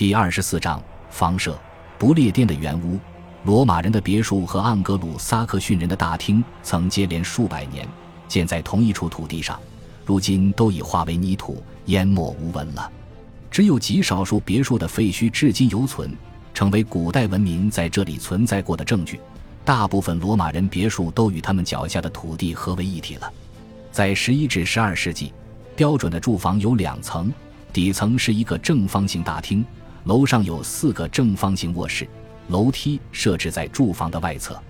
第二十四章房舍不列颠的原屋。罗马人的别墅和盎格鲁撒克逊人的大厅曾接连数百年建在同一处土地上，如今都已化为泥土，淹没无闻了。只有极少数别墅的废墟至今犹存，成为古代文明在这里存在过的证据。大部分罗马人别墅都与他们脚下的土地合为一体了。在十一至十二世纪，标准的住房有两层，底层是一个正方形大厅，楼上有四个正方形卧室。楼梯设置在住房的外侧，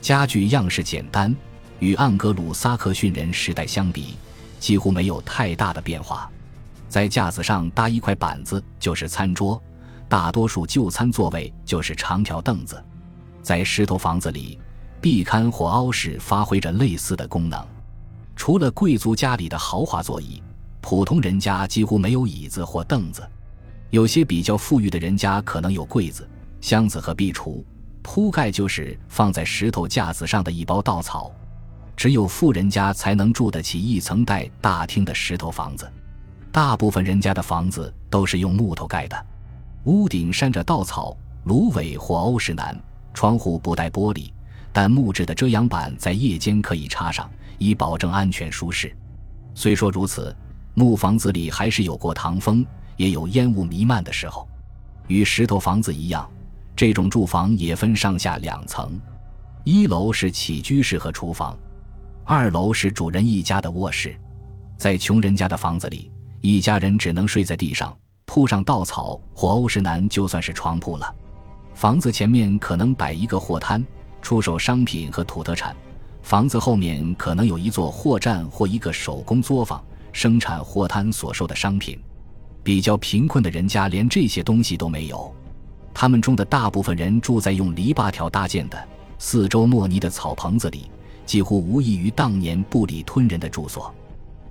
家具样式简单，与盎格鲁撒克逊人时代相比，几乎没有太大的变化。在架子上搭一块板子就是餐桌，大多数就餐座位就是长条凳子。在石头房子里，壁龛或凹室发挥着类似的功能。除了贵族家里的豪华座椅，普通人家几乎没有椅子或凳子。有些比较富裕的人家可能有柜子。箱子和壁橱铺盖就是放在石头架子上的一包稻草，只有富人家才能住得起一层带大厅的石头房子。大部分人家的房子都是用木头盖的，屋顶扇着稻草、芦苇或欧石楠，窗户不带玻璃，但木质的遮阳板在夜间可以插上，以保证安全舒适。虽说如此，木房子里还是有过堂风，也有烟雾弥漫的时候。与石头房子一样。这种住房也分上下两层，一楼是起居室和厨房，二楼是主人一家的卧室。在穷人家的房子里，一家人只能睡在地上，铺上稻草或欧式楠就算是床铺了。房子前面可能摆一个货摊，出售商品和土特产；房子后面可能有一座货站或一个手工作坊，生产货摊所售的商品。比较贫困的人家连这些东西都没有。他们中的大部分人住在用篱笆条搭建的四周莫泥的草棚子里，几乎无异于当年布里吞人的住所。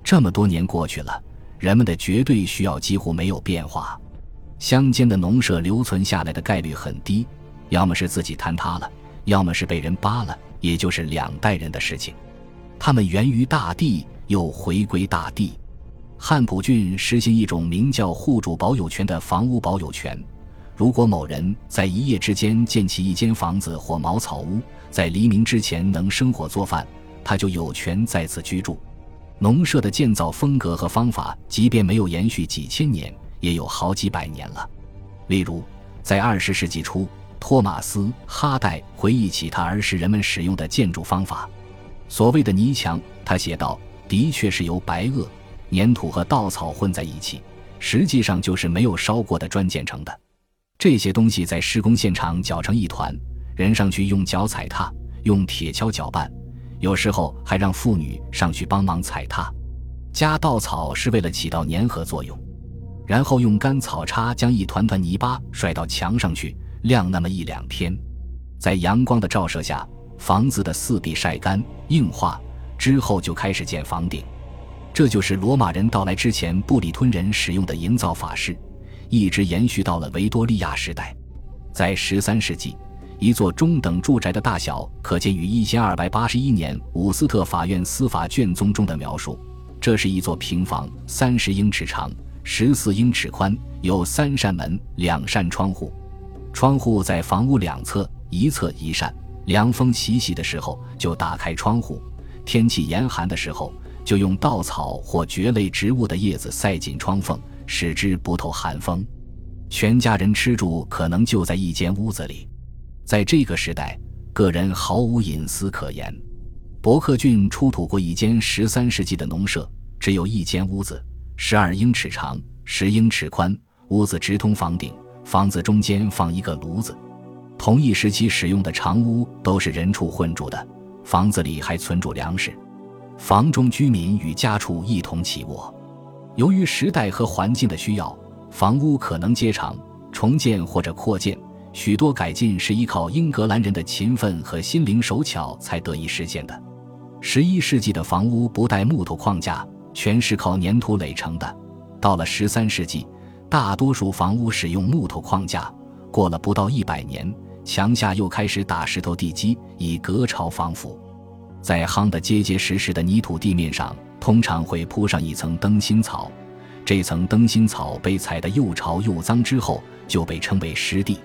这么多年过去了，人们的绝对需要几乎没有变化。乡间的农舍留存下来的概率很低，要么是自己坍塌了，要么是被人扒了，也就是两代人的事情。他们源于大地，又回归大地。汉普郡实行一种名叫户主保有权的房屋保有权。如果某人在一夜之间建起一间房子或茅草屋，在黎明之前能生火做饭，他就有权在此居住。农舍的建造风格和方法，即便没有延续几千年，也有好几百年了。例如，在二十世纪初，托马斯·哈代回忆起他儿时人们使用的建筑方法。所谓的泥墙，他写道，的确是由白垩、粘土和稻草混在一起，实际上就是没有烧过的砖建成的。这些东西在施工现场搅成一团，人上去用脚踩踏，用铁锹搅拌，有时候还让妇女上去帮忙踩踏。加稻草是为了起到粘合作用，然后用干草叉将一团团泥巴甩到墙上去晾那么一两天，在阳光的照射下，房子的四壁晒干硬化之后，就开始建房顶。这就是罗马人到来之前布里吞人使用的营造法式。一直延续到了维多利亚时代，在十三世纪，一座中等住宅的大小可见于一千二百八十一年伍斯特法院司法卷宗中的描述。这是一座平房，三十英尺长，十四英尺宽，有三扇门，两扇窗户。窗户在房屋两侧，一侧一扇。凉风习习的时候就打开窗户，天气严寒的时候就用稻草或蕨类植物的叶子塞进窗缝。使之不透寒风，全家人吃住可能就在一间屋子里。在这个时代，个人毫无隐私可言。伯克郡出土过一间十三世纪的农舍，只有一间屋子，十二英尺长，十英尺宽，屋子直通房顶，房子中间放一个炉子。同一时期使用的长屋都是人畜混住的，房子里还存住粮食，房中居民与家畜一同起卧。由于时代和环境的需要，房屋可能接长、重建或者扩建。许多改进是依靠英格兰人的勤奋和心灵手巧才得以实现的。十一世纪的房屋不带木头框架，全是靠粘土垒成的。到了十三世纪，大多数房屋使用木头框架。过了不到一百年，墙下又开始打石头地基，以隔潮防腐。在夯得结结实实的泥土地面上。通常会铺上一层灯芯草，这层灯芯草被踩得又潮又脏之后，就被称为湿地。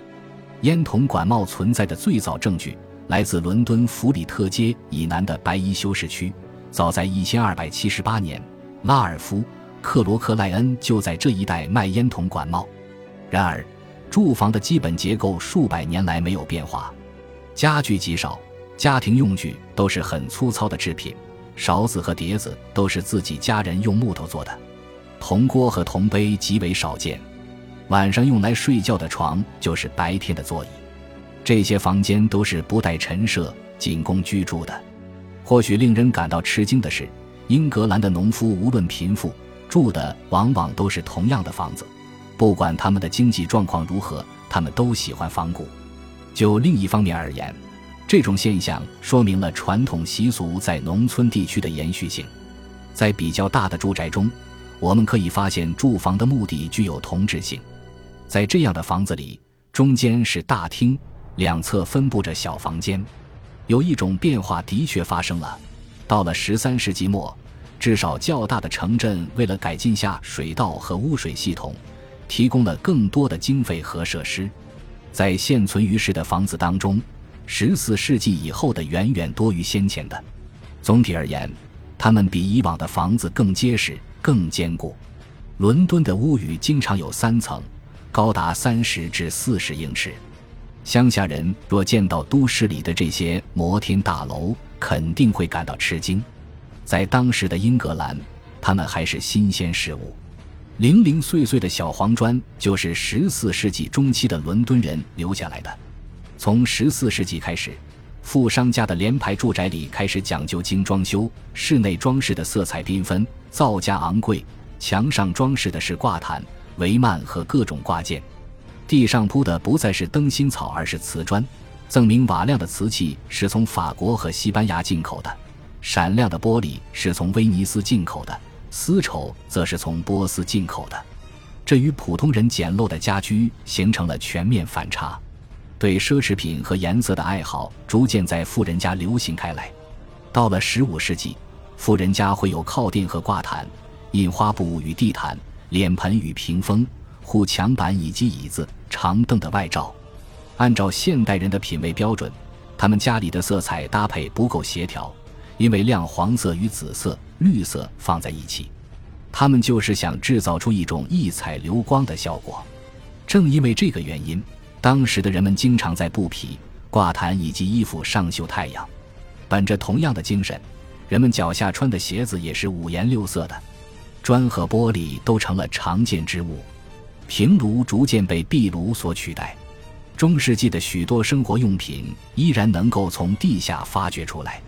烟筒管帽存在的最早证据来自伦敦弗里特街以南的白衣修士区。早在1278年，拉尔夫·克罗克莱恩就在这一带卖烟筒管帽。然而，住房的基本结构数百年来没有变化，家具极少，家庭用具都是很粗糙的制品，勺子和碟子都是自己家人用木头做的。铜锅和铜杯极为少见，晚上用来睡觉的床就是白天的座椅。这些房间都是不带陈设，仅供居住的。或许令人感到吃惊的是，英格兰的农夫无论贫富，住的往往都是同样的房子。不管他们的经济状况如何，他们都喜欢仿古。就另一方面而言，这种现象说明了传统习俗在农村地区的延续性。在比较大的住宅中。我们可以发现，住房的目的具有同质性。在这样的房子里，中间是大厅，两侧分布着小房间。有一种变化的确发生了：到了十三世纪末，至少较大的城镇为了改进下水道和污水系统，提供了更多的经费和设施。在现存于世的房子当中，十四世纪以后的远远多于先前的。总体而言，它们比以往的房子更结实。更坚固。伦敦的屋宇经常有三层，高达三十至四十英尺。乡下人若见到都市里的这些摩天大楼，肯定会感到吃惊。在当时的英格兰，它们还是新鲜事物。零零碎碎的小黄砖就是十四世纪中期的伦敦人留下来的。从十四世纪开始，富商家的联排住宅里开始讲究精装修，室内装饰的色彩缤纷。造价昂贵，墙上装饰的是挂毯、帷幔和各种挂件，地上铺的不再是灯芯草，而是瓷砖。锃明瓦亮的瓷器是从法国和西班牙进口的，闪亮的玻璃是从威尼斯进口的，丝绸则是从波斯进口的。这与普通人简陋的家居形成了全面反差。对奢侈品和颜色的爱好逐渐在富人家流行开来。到了十五世纪。富人家会有靠垫和挂毯、印花布与地毯、脸盆与屏风、护墙板以及椅子、长凳的外罩。按照现代人的品味标准，他们家里的色彩搭配不够协调，因为亮黄色与紫色、绿色放在一起，他们就是想制造出一种异彩流光的效果。正因为这个原因，当时的人们经常在布匹、挂毯以及衣服上绣太阳。本着同样的精神。人们脚下穿的鞋子也是五颜六色的，砖和玻璃都成了常见之物，平炉逐渐被壁炉所取代。中世纪的许多生活用品依然能够从地下发掘出来，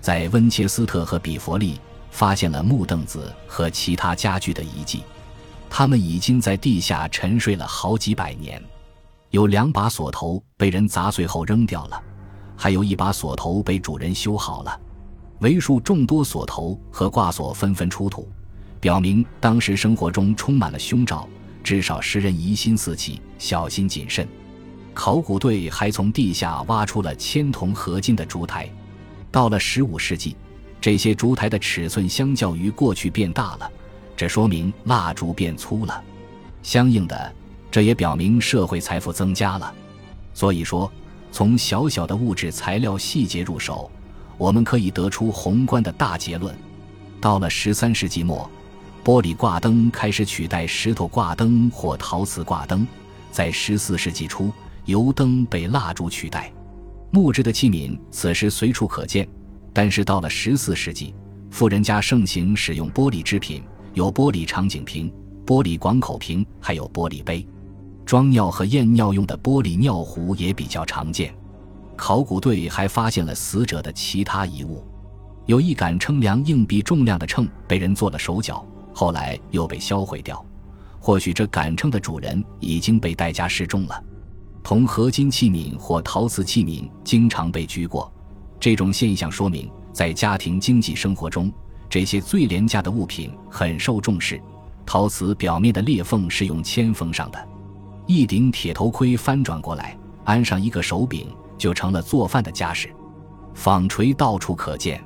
在温切斯特和比佛利发现了木凳子和其他家具的遗迹，它们已经在地下沉睡了好几百年。有两把锁头被人砸碎后扔掉了，还有一把锁头被主人修好了。为数众多锁头和挂锁纷纷出土，表明当时生活中充满了凶兆，至少使人疑心四起、小心谨慎。考古队还从地下挖出了铅铜合金的烛台。到了十五世纪，这些烛台的尺寸相较于过去变大了，这说明蜡烛变粗了。相应的，这也表明社会财富增加了。所以说，从小小的物质材料细节入手。我们可以得出宏观的大结论：到了十三世纪末，玻璃挂灯开始取代石头挂灯或陶瓷挂灯；在十四世纪初，油灯被蜡烛取代。木质的器皿此时随处可见，但是到了十四世纪，富人家盛行使用玻璃制品，有玻璃长颈瓶、玻璃广口瓶，还有玻璃杯。装尿和验尿用的玻璃尿壶也比较常见。考古队还发现了死者的其他遗物，有一杆称量硬币重量的秤被人做了手脚，后来又被销毁掉。或许这杆秤的主人已经被代价示众了。铜合金器皿或陶瓷器皿经常被举过，这种现象说明在家庭经济生活中，这些最廉价的物品很受重视。陶瓷表面的裂缝是用铅封上的。一顶铁头盔翻转过来，安上一个手柄。就成了做饭的家事，纺锤到处可见，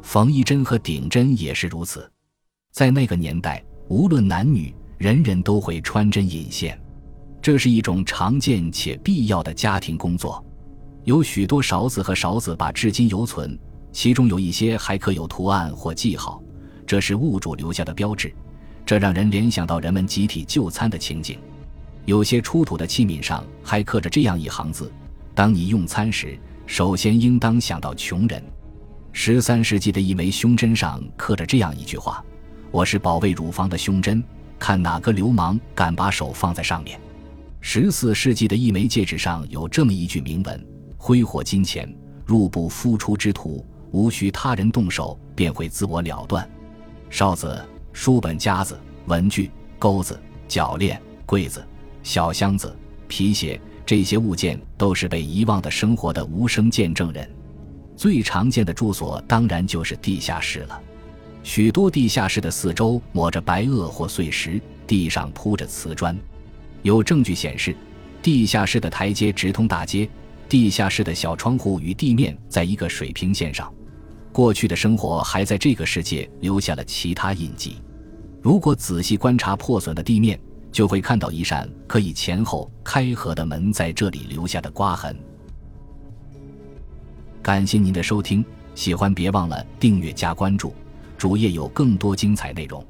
缝衣针和顶针也是如此。在那个年代，无论男女，人人都会穿针引线。这是一种常见且必要的家庭工作。有许多勺子和勺子把至今犹存，其中有一些还刻有图案或记号，这是物主留下的标志。这让人联想到人们集体就餐的情景。有些出土的器皿上还刻着这样一行字：“当你用餐时，首先应当想到穷人。”十三世纪的一枚胸针上刻着这样一句话：“我是保卫乳房的胸针，看哪个流氓敢把手放在上面。”十四世纪的一枚戒指上有这么一句铭文。挥霍金钱，入不敷出之徒，无需他人动手便会自我了断。哨子、书本夹子、文具、钩子、铰链、柜子、小箱子、皮鞋，这些物件都是被遗忘的生活的无声见证人。最常见的住所当然就是地下室了。许多地下室的四周抹着白垩或碎石，地上铺着瓷砖。有证据显示，地下室的台阶直通大街。地下室的小窗户与地面在一个水平线上，过去的生活还在这个世界留下了其他印记。如果仔细观察破损的地面，就会看到一扇可以前后开合的门在这里留下的刮痕。感谢您的收听，喜欢别忘了订阅加关注，主页有更多精彩内容。